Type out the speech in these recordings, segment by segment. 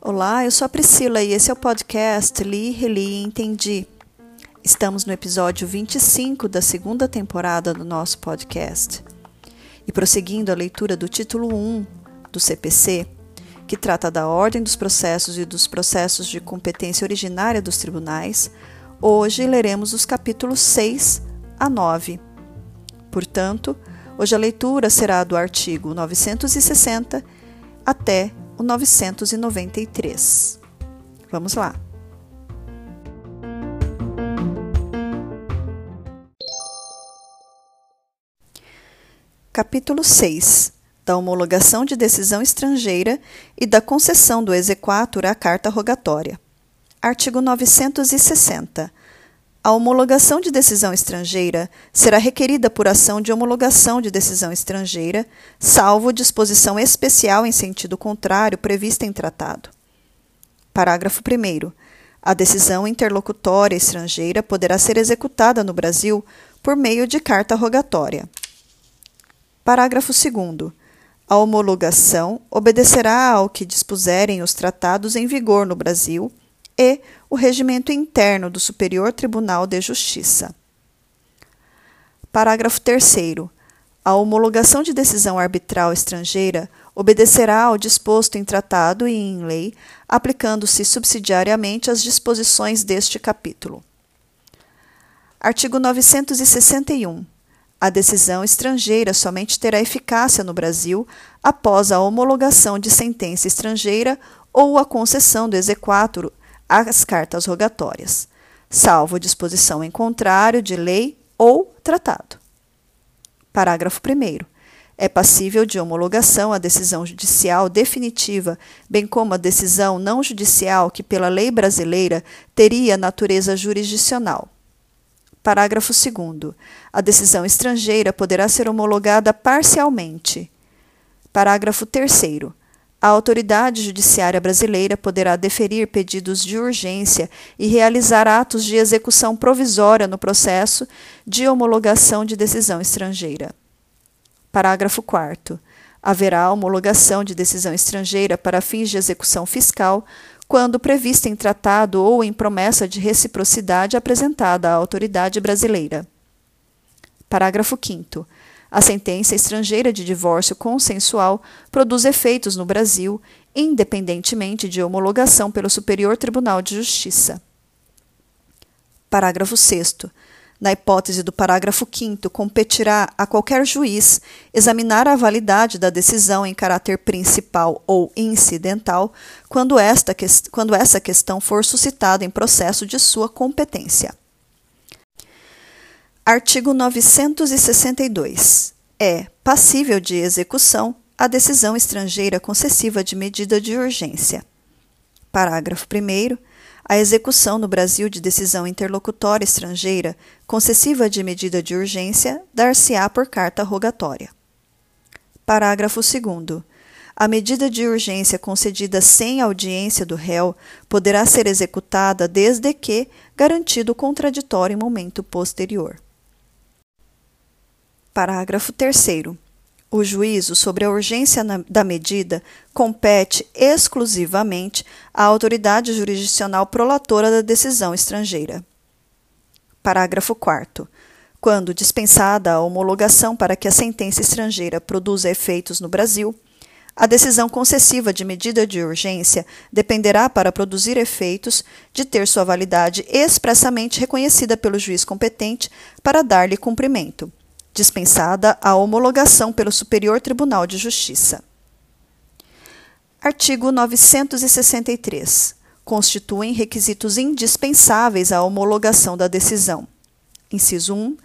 Olá, eu sou a Priscila e esse é o podcast Li, Reli e Entendi. Estamos no episódio 25 da segunda temporada do nosso podcast. E prosseguindo a leitura do título 1 do CPC, que trata da ordem dos processos e dos processos de competência originária dos tribunais, hoje leremos os capítulos 6 a 9. Portanto, hoje a leitura será do artigo 960 até o 993. Vamos lá. Capítulo 6 da homologação de decisão estrangeira e da concessão do exequatur à carta rogatória. Artigo 960. A homologação de decisão estrangeira será requerida por ação de homologação de decisão estrangeira, salvo disposição especial em sentido contrário prevista em tratado. Parágrafo 1. A decisão interlocutória estrangeira poderá ser executada no Brasil por meio de carta rogatória. Parágrafo 2. A homologação obedecerá ao que dispuserem os tratados em vigor no Brasil e o regimento interno do Superior Tribunal de Justiça. Parágrafo 3. A homologação de decisão arbitral estrangeira obedecerá ao disposto em tratado e em lei, aplicando-se subsidiariamente às disposições deste capítulo. Artigo 961. A decisão estrangeira somente terá eficácia no Brasil após a homologação de sentença estrangeira ou a concessão do exequatur às cartas rogatórias, salvo disposição em contrário de lei ou tratado. Parágrafo 1. É passível de homologação a decisão judicial definitiva, bem como a decisão não judicial que, pela lei brasileira, teria natureza jurisdicional. Parágrafo 2. A decisão estrangeira poderá ser homologada parcialmente. Parágrafo 3. A autoridade judiciária brasileira poderá deferir pedidos de urgência e realizar atos de execução provisória no processo de homologação de decisão estrangeira. Parágrafo 4. Haverá homologação de decisão estrangeira para fins de execução fiscal quando prevista em tratado ou em promessa de reciprocidade apresentada à autoridade brasileira. Parágrafo 5. A sentença estrangeira de divórcio consensual produz efeitos no Brasil, independentemente de homologação pelo Superior Tribunal de Justiça. Parágrafo 6. Na hipótese do parágrafo 5, competirá a qualquer juiz examinar a validade da decisão em caráter principal ou incidental, quando, esta, quando essa questão for suscitada em processo de sua competência. Artigo 962. É passível de execução a decisão estrangeira concessiva de medida de urgência. Parágrafo 1. A execução no Brasil de decisão interlocutória estrangeira concessiva de medida de urgência dar-se-á por carta rogatória. Parágrafo 2. A medida de urgência concedida sem audiência do réu poderá ser executada desde que garantido o contraditório em momento posterior. Parágrafo 3. O juízo sobre a urgência da medida compete exclusivamente à autoridade jurisdicional prolatora da decisão estrangeira. Parágrafo 4. Quando dispensada a homologação para que a sentença estrangeira produza efeitos no Brasil, a decisão concessiva de medida de urgência dependerá, para produzir efeitos, de ter sua validade expressamente reconhecida pelo juiz competente para dar-lhe cumprimento dispensada a homologação pelo Superior Tribunal de Justiça. Artigo 963. Constituem requisitos indispensáveis à homologação da decisão. Inciso 1.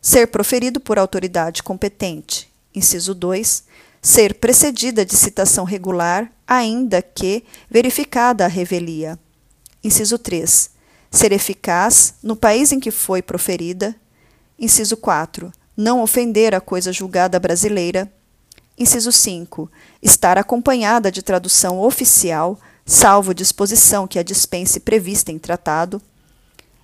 Ser proferido por autoridade competente. Inciso 2. Ser precedida de citação regular, ainda que verificada a revelia. Inciso 3. Ser eficaz no país em que foi proferida. Inciso 4 não ofender a coisa julgada brasileira. Inciso 5. Estar acompanhada de tradução oficial, salvo disposição que a dispense prevista em tratado.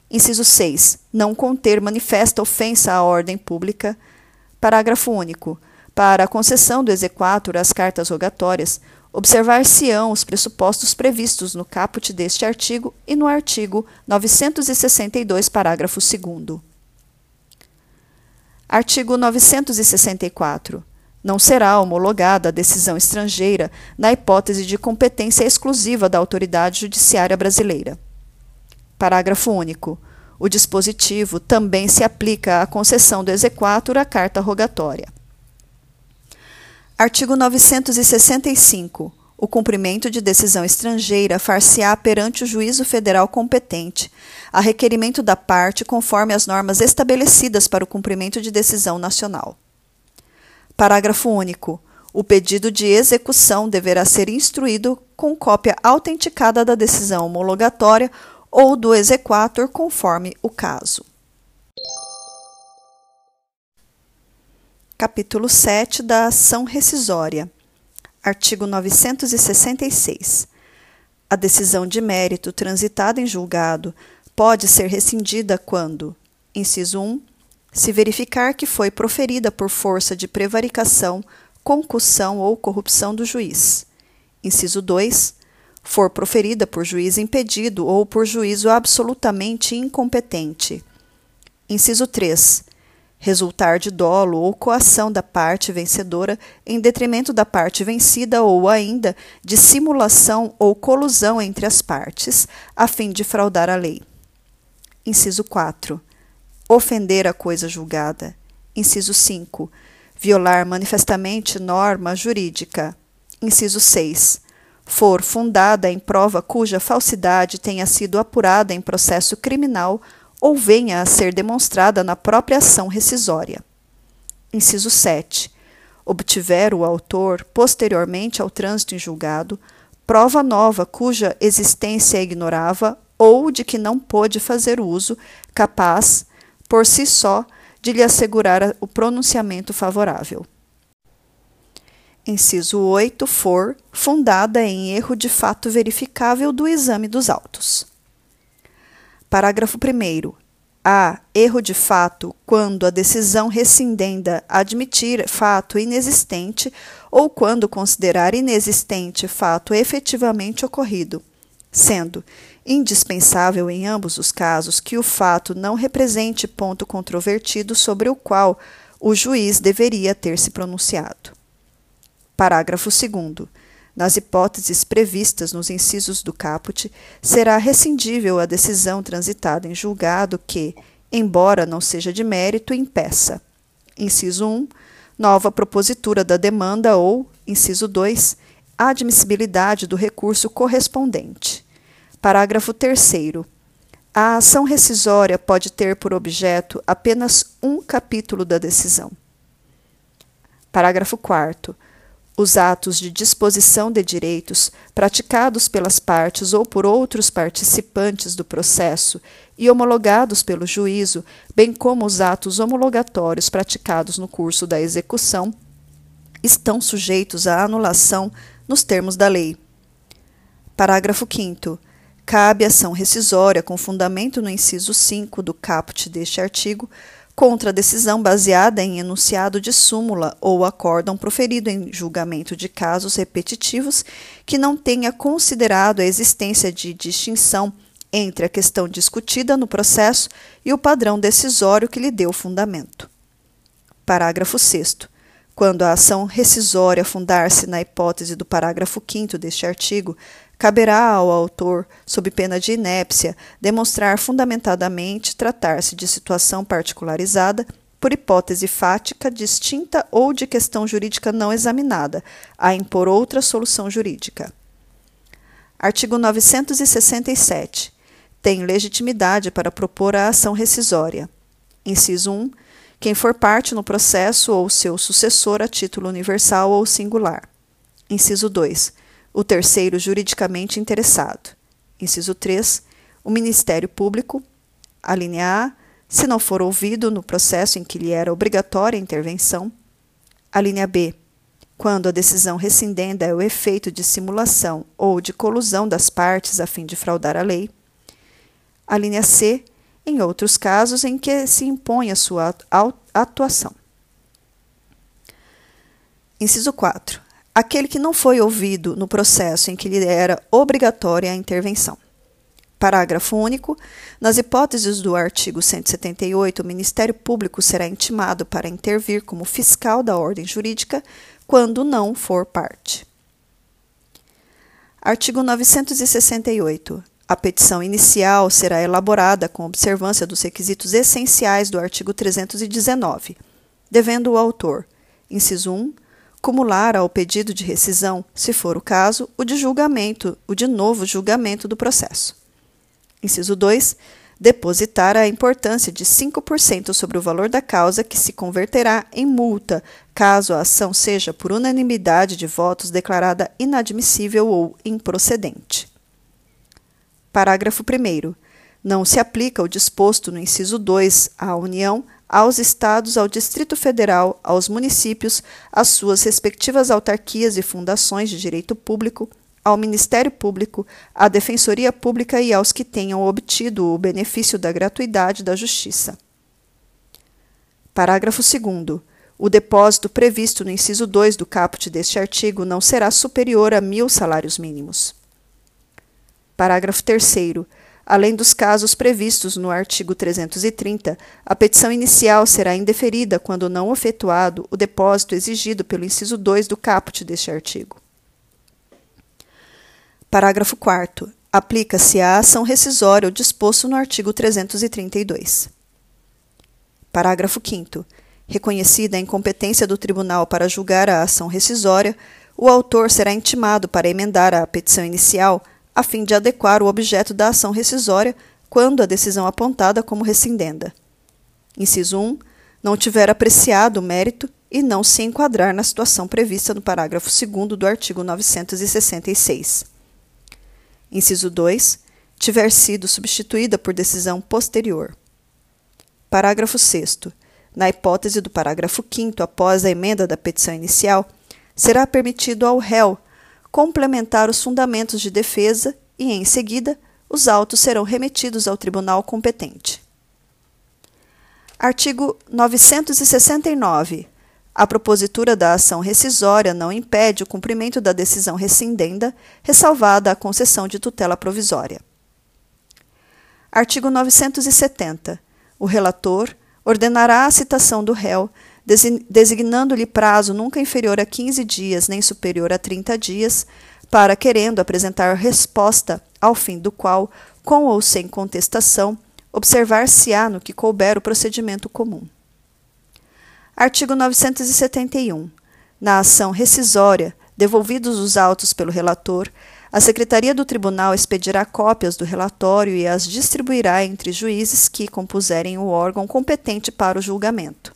Inciso 6. Não conter manifesta ofensa à ordem pública. Parágrafo único. Para a concessão do exequatur às cartas rogatórias, observar-se-ão os pressupostos previstos no caput deste artigo e no artigo 962, parágrafo 2. Artigo 964. Não será homologada a decisão estrangeira na hipótese de competência exclusiva da autoridade judiciária brasileira. Parágrafo único. O dispositivo também se aplica à concessão do exequatur à carta rogatória. Artigo 965. O cumprimento de decisão estrangeira far-se-á perante o juízo federal competente, a requerimento da parte conforme as normas estabelecidas para o cumprimento de decisão nacional. Parágrafo único. O pedido de execução deverá ser instruído com cópia autenticada da decisão homologatória ou do exequatur, conforme o caso. Capítulo 7 da Ação Rescisória. Artigo 966. A decisão de mérito transitada em julgado pode ser rescindida quando: inciso 1. Se verificar que foi proferida por força de prevaricação, concussão ou corrupção do juiz. Inciso 2. For proferida por juiz impedido ou por juízo absolutamente incompetente. Inciso 3 resultar de dolo ou coação da parte vencedora em detrimento da parte vencida ou ainda de simulação ou colusão entre as partes, a fim de fraudar a lei. Inciso 4. Ofender a coisa julgada. Inciso 5. Violar manifestamente norma jurídica. Inciso 6. For fundada em prova cuja falsidade tenha sido apurada em processo criminal ou venha a ser demonstrada na própria ação rescisória. Inciso 7. Obtiver o autor, posteriormente ao trânsito em julgado, prova nova cuja existência ignorava ou de que não pôde fazer uso, capaz, por si só, de lhe assegurar o pronunciamento favorável. Inciso 8 for fundada em erro de fato verificável do exame dos autos. Parágrafo 1. Há erro de fato quando a decisão rescindenda admitir fato inexistente ou quando considerar inexistente fato efetivamente ocorrido, sendo indispensável em ambos os casos que o fato não represente ponto controvertido sobre o qual o juiz deveria ter se pronunciado. Parágrafo 2. Nas hipóteses previstas nos incisos do caput, será rescindível a decisão transitada em julgado que, embora não seja de mérito, impeça. Inciso 1. Nova propositura da demanda ou, inciso 2, admissibilidade do recurso correspondente. Parágrafo 3. A ação rescisória pode ter por objeto apenas um capítulo da decisão. Parágrafo 4 os atos de disposição de direitos praticados pelas partes ou por outros participantes do processo e homologados pelo juízo, bem como os atos homologatórios praticados no curso da execução, estão sujeitos à anulação nos termos da lei. Parágrafo 5. Cabe ação rescisória com fundamento no inciso 5 do caput deste artigo contra a decisão baseada em enunciado de súmula ou acórdão proferido em julgamento de casos repetitivos que não tenha considerado a existência de distinção entre a questão discutida no processo e o padrão decisório que lhe deu fundamento. Parágrafo 6 quando a ação rescisória fundar-se na hipótese do parágrafo 5 deste artigo, Caberá ao autor, sob pena de inépcia, demonstrar fundamentadamente tratar-se de situação particularizada por hipótese fática distinta ou de questão jurídica não examinada, a impor outra solução jurídica. Artigo 967. Tem legitimidade para propor a ação rescisória. Inciso 1. Quem for parte no processo ou seu sucessor a título universal ou singular. Inciso 2 o terceiro juridicamente interessado. Inciso 3. O Ministério Público. A linha A. Se não for ouvido no processo em que lhe era obrigatória a intervenção. A linha B. Quando a decisão rescindenda é o efeito de simulação ou de colusão das partes a fim de fraudar a lei. A linha C. Em outros casos em que se impõe a sua atuação. Inciso 4. Aquele que não foi ouvido no processo em que lhe era obrigatória a intervenção. Parágrafo único. Nas hipóteses do artigo 178, o Ministério Público será intimado para intervir como fiscal da ordem jurídica quando não for parte. Artigo 968. A petição inicial será elaborada com observância dos requisitos essenciais do artigo 319, devendo o autor, inciso 1, cumular ao pedido de rescisão, se for o caso, o de julgamento, o de novo julgamento do processo. Inciso 2, depositar a importância de 5% sobre o valor da causa que se converterá em multa, caso a ação seja por unanimidade de votos declarada inadmissível ou improcedente. Parágrafo 1. Não se aplica o disposto no inciso 2 à União, aos Estados, ao Distrito Federal, aos municípios, às suas respectivas autarquias e fundações de direito público, ao Ministério Público, à Defensoria Pública e aos que tenham obtido o benefício da gratuidade da Justiça. Parágrafo 2. O depósito previsto no inciso 2 do caput deste artigo não será superior a mil salários mínimos. Parágrafo 3. Além dos casos previstos no artigo 330, a petição inicial será indeferida quando não efetuado o depósito exigido pelo inciso 2 do caput deste artigo. Parágrafo 4. Aplica-se à ação rescisória o disposto no artigo 332. Parágrafo 5. Reconhecida a incompetência do tribunal para julgar a ação rescisória, o autor será intimado para emendar a petição inicial a fim de adequar o objeto da ação rescisória quando a decisão apontada como rescindenda. Inciso 1. Não tiver apreciado o mérito e não se enquadrar na situação prevista no parágrafo 2 do artigo 966. Inciso 2. Tiver sido substituída por decisão posterior. Parágrafo 6. Na hipótese do parágrafo 5 após a emenda da petição inicial, será permitido ao réu complementar os fundamentos de defesa e, em seguida, os autos serão remetidos ao tribunal competente. Artigo 969. A propositura da ação rescisória não impede o cumprimento da decisão rescindenda, ressalvada a concessão de tutela provisória. Artigo 970. O relator ordenará a citação do réu designando-lhe prazo nunca inferior a 15 dias, nem superior a 30 dias, para, querendo apresentar resposta, ao fim do qual, com ou sem contestação, observar-se-á no que couber o procedimento comum. Artigo 971. Na ação rescisória, devolvidos os autos pelo relator, a Secretaria do Tribunal expedirá cópias do relatório e as distribuirá entre juízes que compuserem o órgão competente para o julgamento.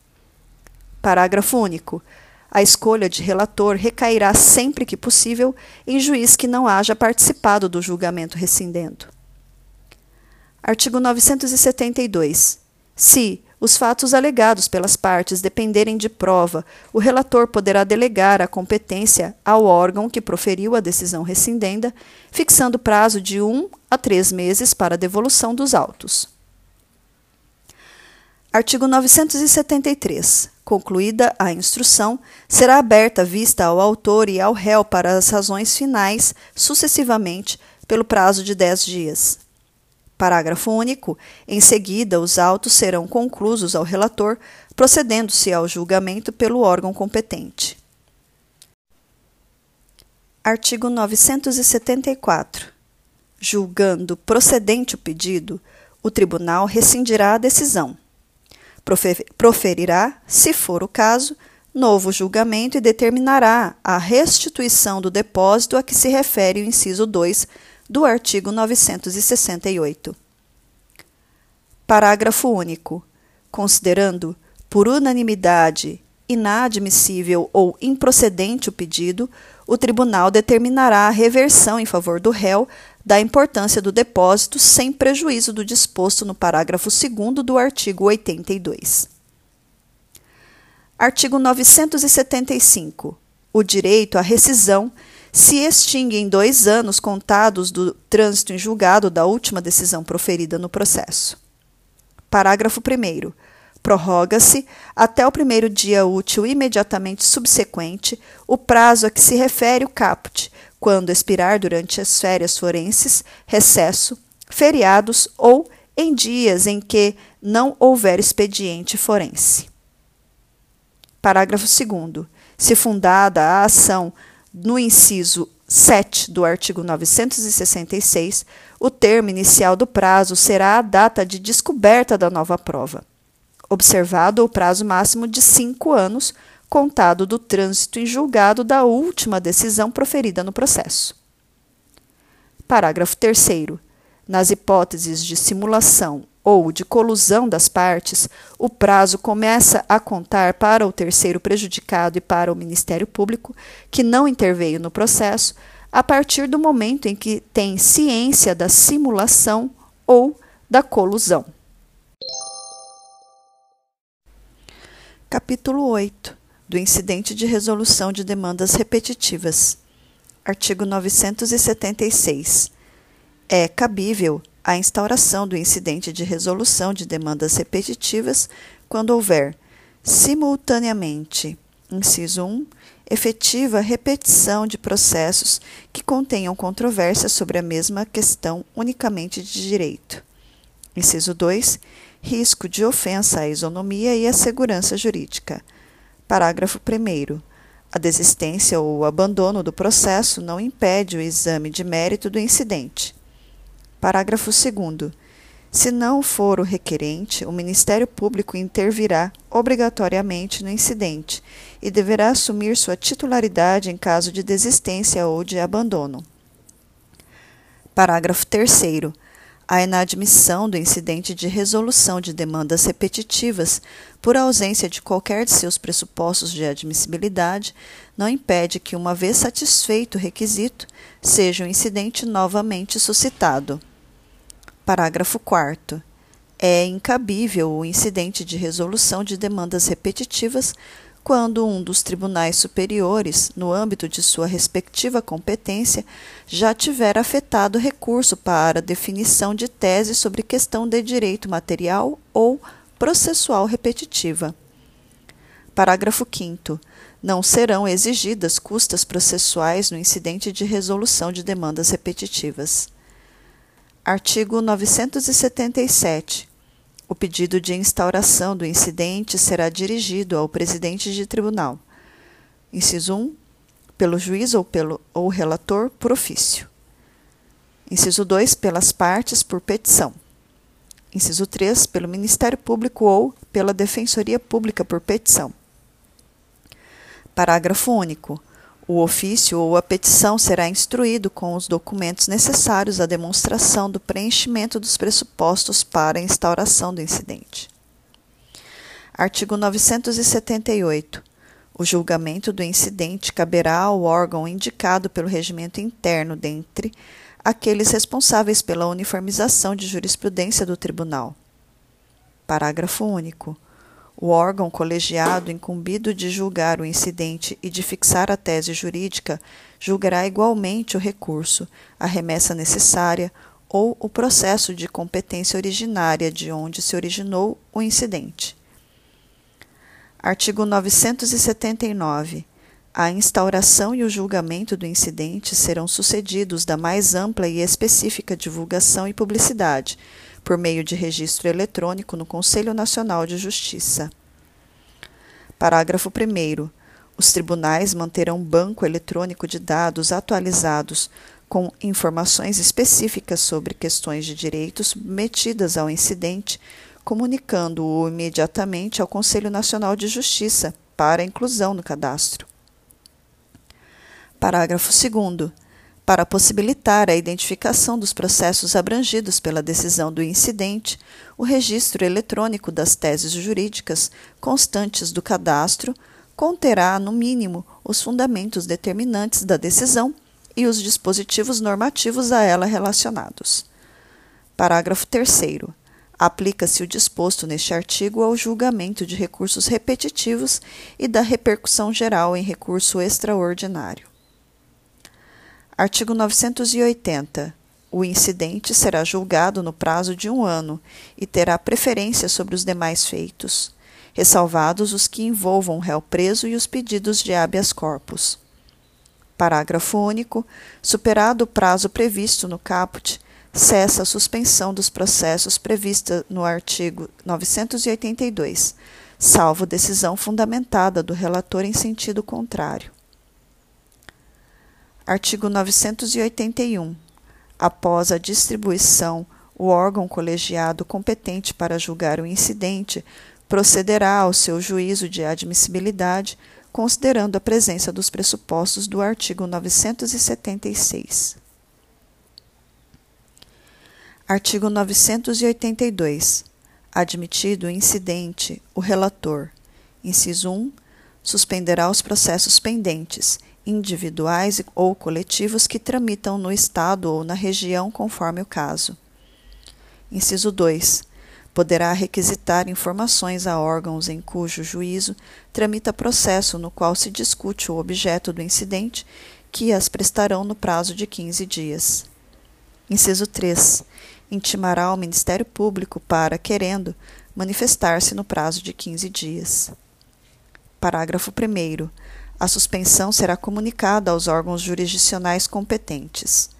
Parágrafo único. A escolha de relator recairá sempre que possível em juiz que não haja participado do julgamento rescindendo. Artigo 972. Se os fatos alegados pelas partes dependerem de prova, o relator poderá delegar a competência ao órgão que proferiu a decisão rescindenda, fixando prazo de um a três meses para a devolução dos autos. Artigo 973. Concluída a instrução, será aberta vista ao autor e ao réu para as razões finais, sucessivamente, pelo prazo de dez dias. Parágrafo único. Em seguida, os autos serão conclusos ao relator, procedendo-se ao julgamento pelo órgão competente. Artigo 974. Julgando procedente o pedido, o tribunal rescindirá a decisão proferirá, se for o caso, novo julgamento e determinará a restituição do depósito a que se refere o inciso 2 do artigo 968. Parágrafo único. Considerando, por unanimidade, inadmissível ou improcedente o pedido, o tribunal determinará a reversão em favor do réu da importância do depósito sem prejuízo do disposto no parágrafo 2 do artigo 82. Artigo 975. O direito à rescisão se extingue em dois anos contados do trânsito em julgado da última decisão proferida no processo. Parágrafo 1. Prorroga-se, até o primeiro dia útil imediatamente subsequente, o prazo a que se refere o caput, quando expirar durante as férias forenses, recesso, feriados ou em dias em que não houver expediente forense. Parágrafo 2. Se fundada a ação no inciso 7 do artigo 966, o termo inicial do prazo será a data de descoberta da nova prova, observado o prazo máximo de cinco anos, contado do trânsito em julgado da última decisão proferida no processo. Parágrafo 3. Nas hipóteses de simulação ou de colusão das partes, o prazo começa a contar para o terceiro prejudicado e para o Ministério Público, que não interveio no processo, a partir do momento em que tem ciência da simulação ou da colusão. Capítulo 8 do Incidente de Resolução de Demandas Repetitivas. Artigo 976 é cabível a instauração do incidente de resolução de demandas repetitivas quando houver, simultaneamente, inciso 1, efetiva repetição de processos que contenham controvérsia sobre a mesma questão unicamente de direito. Inciso 2, risco de ofensa à isonomia e à segurança jurídica. Parágrafo 1. A desistência ou o abandono do processo não impede o exame de mérito do incidente. Parágrafo 2. Se não for o requerente, o Ministério Público intervirá obrigatoriamente no incidente e deverá assumir sua titularidade em caso de desistência ou de abandono. Parágrafo 3. A inadmissão do incidente de resolução de demandas repetitivas, por ausência de qualquer de seus pressupostos de admissibilidade, não impede que, uma vez satisfeito o requisito, seja o incidente novamente suscitado. Parágrafo 4. É incabível o incidente de resolução de demandas repetitivas quando um dos tribunais superiores, no âmbito de sua respectiva competência, já tiver afetado recurso para definição de tese sobre questão de direito material ou processual repetitiva. Parágrafo 5. Não serão exigidas custas processuais no incidente de resolução de demandas repetitivas. Artigo 977. O pedido de instauração do incidente será dirigido ao presidente de tribunal. Inciso 1. Pelo juiz ou pelo ou relator por ofício. Inciso 2. Pelas partes por petição. Inciso 3. Pelo Ministério Público ou pela Defensoria Pública por petição. Parágrafo único. O ofício ou a petição será instruído com os documentos necessários à demonstração do preenchimento dos pressupostos para a instauração do incidente. Artigo 978. O julgamento do incidente caberá ao órgão indicado pelo regimento interno dentre aqueles responsáveis pela uniformização de jurisprudência do tribunal. Parágrafo único. O órgão colegiado incumbido de julgar o incidente e de fixar a tese jurídica julgará igualmente o recurso, a remessa necessária ou o processo de competência originária de onde se originou o incidente. Artigo 979. A instauração e o julgamento do incidente serão sucedidos da mais ampla e específica divulgação e publicidade por meio de registro eletrônico no Conselho Nacional de Justiça. Parágrafo 1. Os tribunais manterão banco eletrônico de dados atualizados com informações específicas sobre questões de direitos submetidas ao incidente, comunicando-o imediatamente ao Conselho Nacional de Justiça para inclusão no cadastro. Parágrafo 2 para possibilitar a identificação dos processos abrangidos pela decisão do incidente, o registro eletrônico das teses jurídicas constantes do cadastro conterá, no mínimo, os fundamentos determinantes da decisão e os dispositivos normativos a ela relacionados. Parágrafo 3. Aplica-se o disposto neste artigo ao julgamento de recursos repetitivos e da repercussão geral em recurso extraordinário. Artigo 980. O incidente será julgado no prazo de um ano e terá preferência sobre os demais feitos. ressalvados os que envolvam o réu preso e os pedidos de habeas corpus. Parágrafo único. Superado o prazo previsto no caput, cessa a suspensão dos processos prevista no artigo 982, salvo decisão fundamentada do relator em sentido contrário. Artigo 981. Após a distribuição, o órgão colegiado competente para julgar o incidente procederá ao seu juízo de admissibilidade, considerando a presença dos pressupostos do artigo 976. Artigo 982. Admitido o incidente, o relator, inciso 1, suspenderá os processos pendentes, individuais ou coletivos que tramitam no Estado ou na região, conforme o caso. Inciso 2. Poderá requisitar informações a órgãos em cujo juízo tramita processo no qual se discute o objeto do incidente, que as prestarão no prazo de 15 dias. Inciso 3 intimará ao Ministério Público para, querendo, manifestar-se no prazo de 15 dias. Parágrafo 1. A suspensão será comunicada aos órgãos jurisdicionais competentes.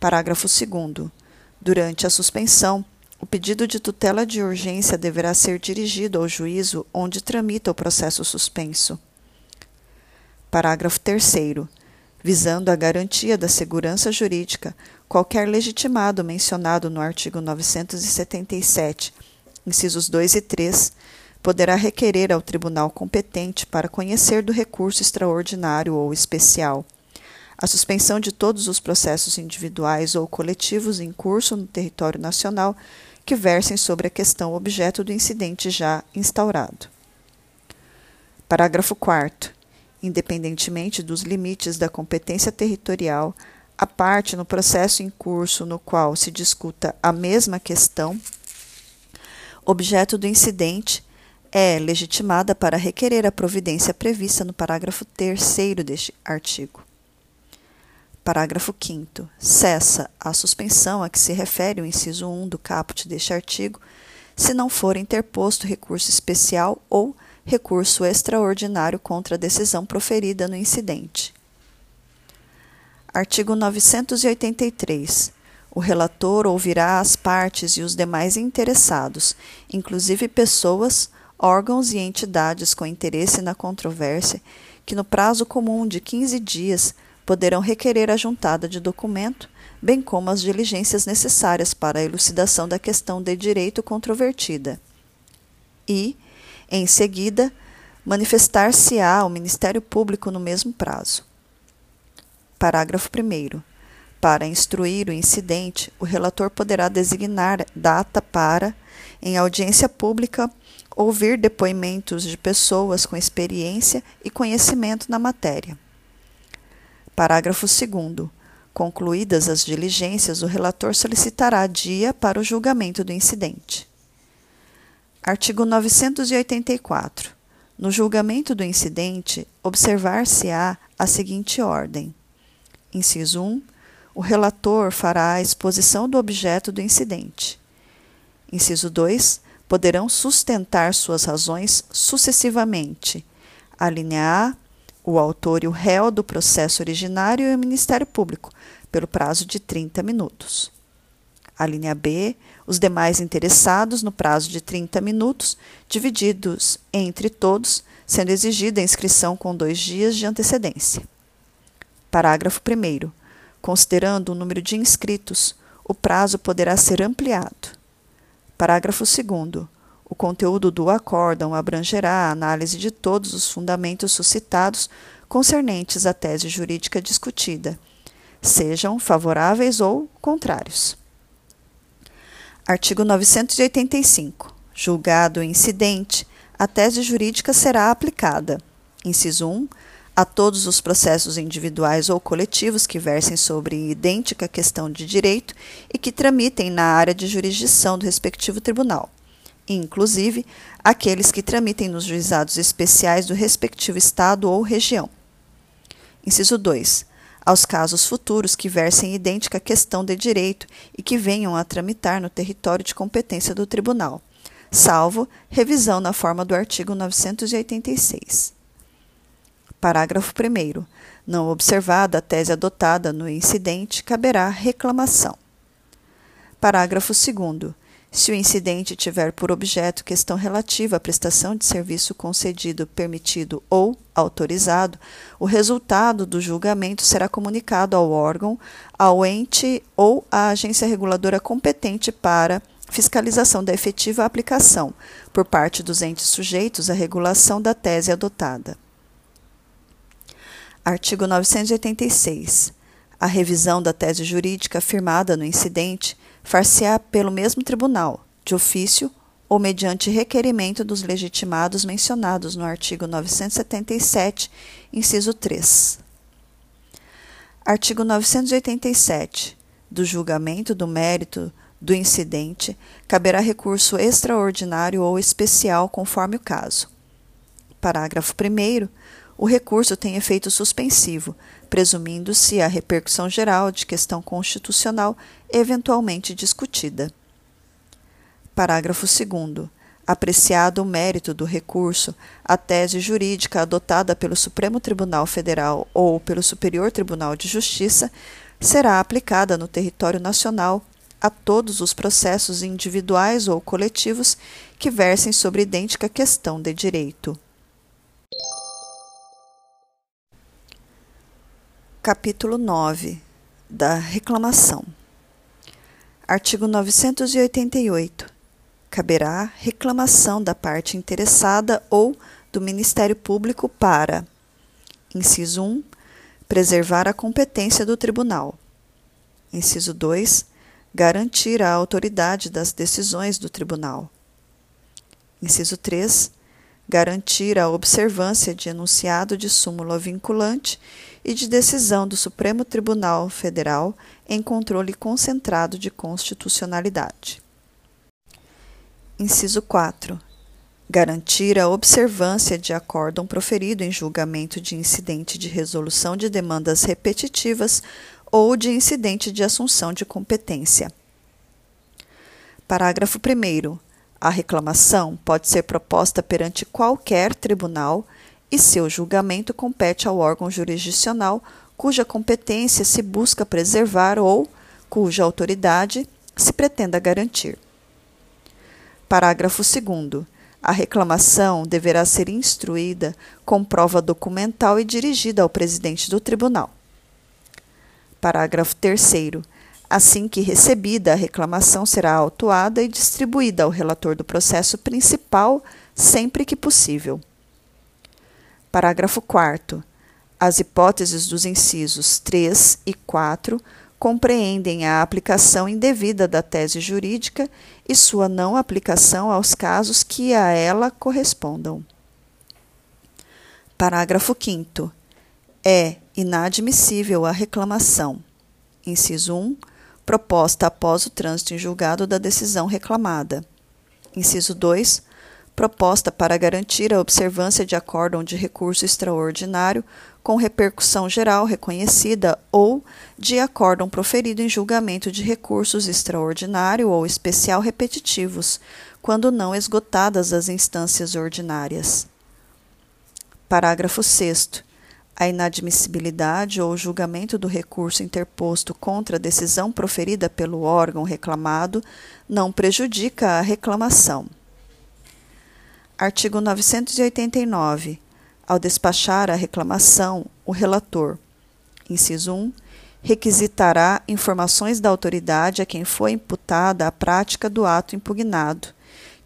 Parágrafo 2. Durante a suspensão, o pedido de tutela de urgência deverá ser dirigido ao juízo onde tramita o processo suspenso. Parágrafo 3 visando a garantia da segurança jurídica, qualquer legitimado mencionado no artigo 977, incisos 2 e 3, poderá requerer ao tribunal competente para conhecer do recurso extraordinário ou especial a suspensão de todos os processos individuais ou coletivos em curso no território nacional que versem sobre a questão objeto do incidente já instaurado. Parágrafo 4 independentemente dos limites da competência territorial, a parte no processo em curso no qual se discuta a mesma questão, objeto do incidente, é legitimada para requerer a providência prevista no parágrafo 3 deste artigo. Parágrafo 5. Cessa a suspensão a que se refere o inciso 1 do caput deste artigo, se não for interposto recurso especial ou recurso extraordinário contra a decisão proferida no incidente. Artigo 983. O relator ouvirá as partes e os demais interessados, inclusive pessoas, órgãos e entidades com interesse na controvérsia, que no prazo comum de 15 dias poderão requerer a juntada de documento, bem como as diligências necessárias para a elucidação da questão de direito controvertida. E, em seguida, manifestar-se-á ao Ministério Público no mesmo prazo. Parágrafo 1. Para instruir o incidente, o relator poderá designar data para, em audiência pública, ouvir depoimentos de pessoas com experiência e conhecimento na matéria. Parágrafo 2. Concluídas as diligências, o relator solicitará dia para o julgamento do incidente. Artigo 984. No julgamento do incidente, observar-se-á a seguinte ordem: Inciso 1. O relator fará a exposição do objeto do incidente. Inciso 2. Poderão sustentar suas razões sucessivamente. A linha A. O autor e o réu do processo originário e o Ministério Público, pelo prazo de 30 minutos. A linha B, os demais interessados no prazo de 30 minutos, divididos entre todos, sendo exigida a inscrição com dois dias de antecedência. Parágrafo 1. Considerando o número de inscritos, o prazo poderá ser ampliado. Parágrafo 2. O conteúdo do acórdão abrangerá a análise de todos os fundamentos suscitados concernentes à tese jurídica discutida, sejam favoráveis ou contrários. Artigo 985. Julgado o incidente, a tese jurídica será aplicada. Inciso 1. A todos os processos individuais ou coletivos que versem sobre idêntica questão de direito e que tramitem na área de jurisdição do respectivo tribunal, inclusive aqueles que tramitem nos juizados especiais do respectivo Estado ou região. Inciso 2 aos casos futuros que versem idêntica questão de direito e que venham a tramitar no território de competência do tribunal, salvo revisão na forma do artigo 986. Parágrafo 1. Não observada a tese adotada no incidente, caberá reclamação. Parágrafo 2. Se o incidente tiver por objeto questão relativa à prestação de serviço concedido, permitido ou autorizado, o resultado do julgamento será comunicado ao órgão, ao ente ou à agência reguladora competente para fiscalização da efetiva aplicação, por parte dos entes sujeitos à regulação da tese adotada. Artigo 986. A revisão da tese jurídica afirmada no incidente far-se-á pelo mesmo tribunal, de ofício ou mediante requerimento dos legitimados mencionados no artigo 977, inciso 3. Artigo 987. Do julgamento do mérito do incidente, caberá recurso extraordinário ou especial, conforme o caso. Parágrafo 1. O recurso tem efeito suspensivo, presumindo-se a repercussão geral de questão constitucional eventualmente discutida. Parágrafo 2. Apreciado o mérito do recurso, a tese jurídica adotada pelo Supremo Tribunal Federal ou pelo Superior Tribunal de Justiça será aplicada no território nacional a todos os processos individuais ou coletivos que versem sobre idêntica questão de direito. Capítulo 9 da reclamação. Artigo 988. Caberá reclamação da parte interessada ou do Ministério Público para: inciso 1, preservar a competência do tribunal. Inciso 2, garantir a autoridade das decisões do tribunal. Inciso 3, garantir a observância de enunciado de súmula vinculante e de decisão do Supremo Tribunal Federal em controle concentrado de constitucionalidade. Inciso 4. Garantir a observância de acórdão proferido em julgamento de incidente de resolução de demandas repetitivas ou de incidente de assunção de competência. Parágrafo 1. A reclamação pode ser proposta perante qualquer tribunal e seu julgamento compete ao órgão jurisdicional cuja competência se busca preservar ou cuja autoridade se pretenda garantir. Parágrafo 2. A reclamação deverá ser instruída com prova documental e dirigida ao presidente do tribunal. Parágrafo 3. Assim que recebida, a reclamação será autuada e distribuída ao relator do processo principal sempre que possível. Parágrafo 4. As hipóteses dos incisos 3 e 4 compreendem a aplicação indevida da tese jurídica e sua não aplicação aos casos que a ela correspondam. Parágrafo 5. É inadmissível a reclamação. Inciso 1. Proposta após o trânsito em julgado da decisão reclamada. Inciso 2 proposta para garantir a observância de acórdão de recurso extraordinário com repercussão geral reconhecida ou de acórdão proferido em julgamento de recursos extraordinário ou especial repetitivos, quando não esgotadas as instâncias ordinárias. Parágrafo 6 a inadmissibilidade ou julgamento do recurso interposto contra a decisão proferida pelo órgão reclamado não prejudica a reclamação. Artigo 989. Ao despachar a reclamação, o relator, inciso 1, requisitará informações da autoridade a quem foi imputada a prática do ato impugnado,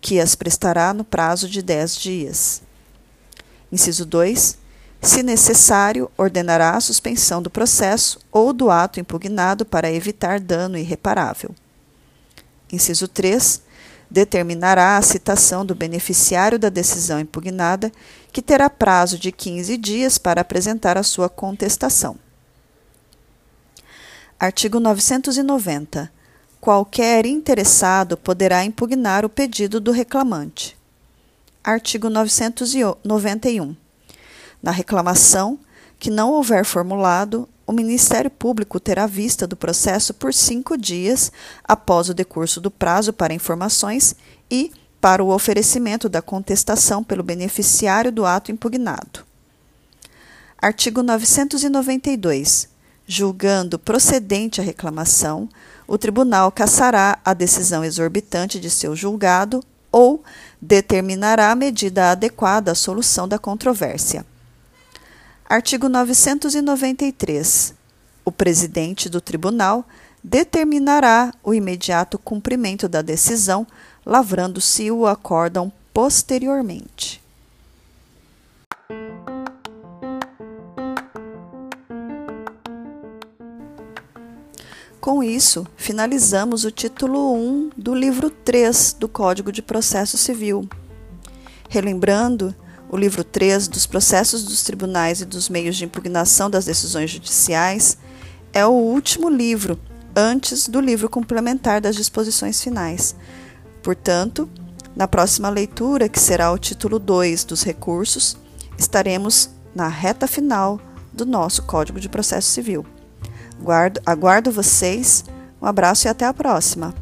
que as prestará no prazo de 10 dias. Inciso 2. Se necessário, ordenará a suspensão do processo ou do ato impugnado para evitar dano irreparável. Inciso 3 determinará a citação do beneficiário da decisão impugnada, que terá prazo de 15 dias para apresentar a sua contestação. Artigo 990. Qualquer interessado poderá impugnar o pedido do reclamante. Artigo 991. Na reclamação que não houver formulado, o Ministério Público terá vista do processo por cinco dias após o decurso do prazo para informações e, para o oferecimento da contestação pelo beneficiário do ato impugnado. Artigo 992. Julgando procedente a reclamação, o tribunal cassará a decisão exorbitante de seu julgado ou determinará a medida adequada à solução da controvérsia. Artigo 993. O presidente do tribunal determinará o imediato cumprimento da decisão, lavrando-se o acórdão posteriormente. Com isso, finalizamos o título 1 do livro 3 do Código de Processo Civil. Relembrando, o livro 3 dos processos dos tribunais e dos meios de impugnação das decisões judiciais é o último livro antes do livro complementar das disposições finais. Portanto, na próxima leitura, que será o título 2 dos recursos, estaremos na reta final do nosso Código de Processo Civil. Guardo, aguardo vocês. Um abraço e até a próxima.